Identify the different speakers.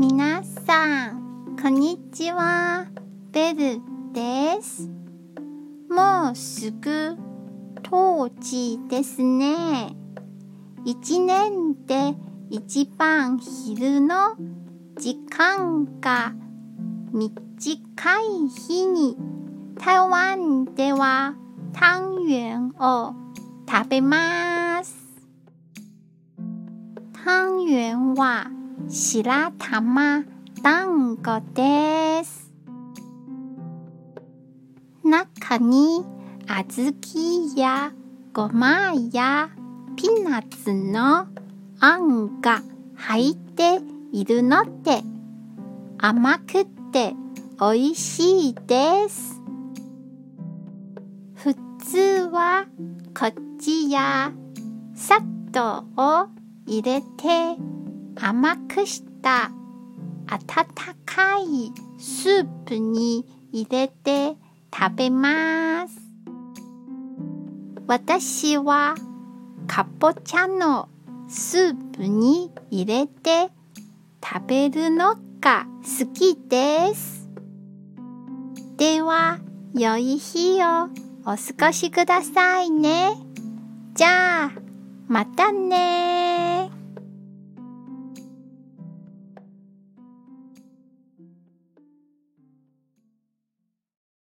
Speaker 1: 皆さん、こんにちは。ベルです。もうすぐ冬至ですね。一年で一番昼の時間が短い日に台湾では汤圆を食べます。湯圆は白玉団子です。中に小豆やごまやピーナッツのあんが入っているので甘くて美味しいです。普通はこっちや砂糖を入れて甘くした温かいスープに入れて食べます。私はかぼちゃのスープに入れて食べるのが好きです。では、良い日をお過ごしくださいね。じゃあ、またね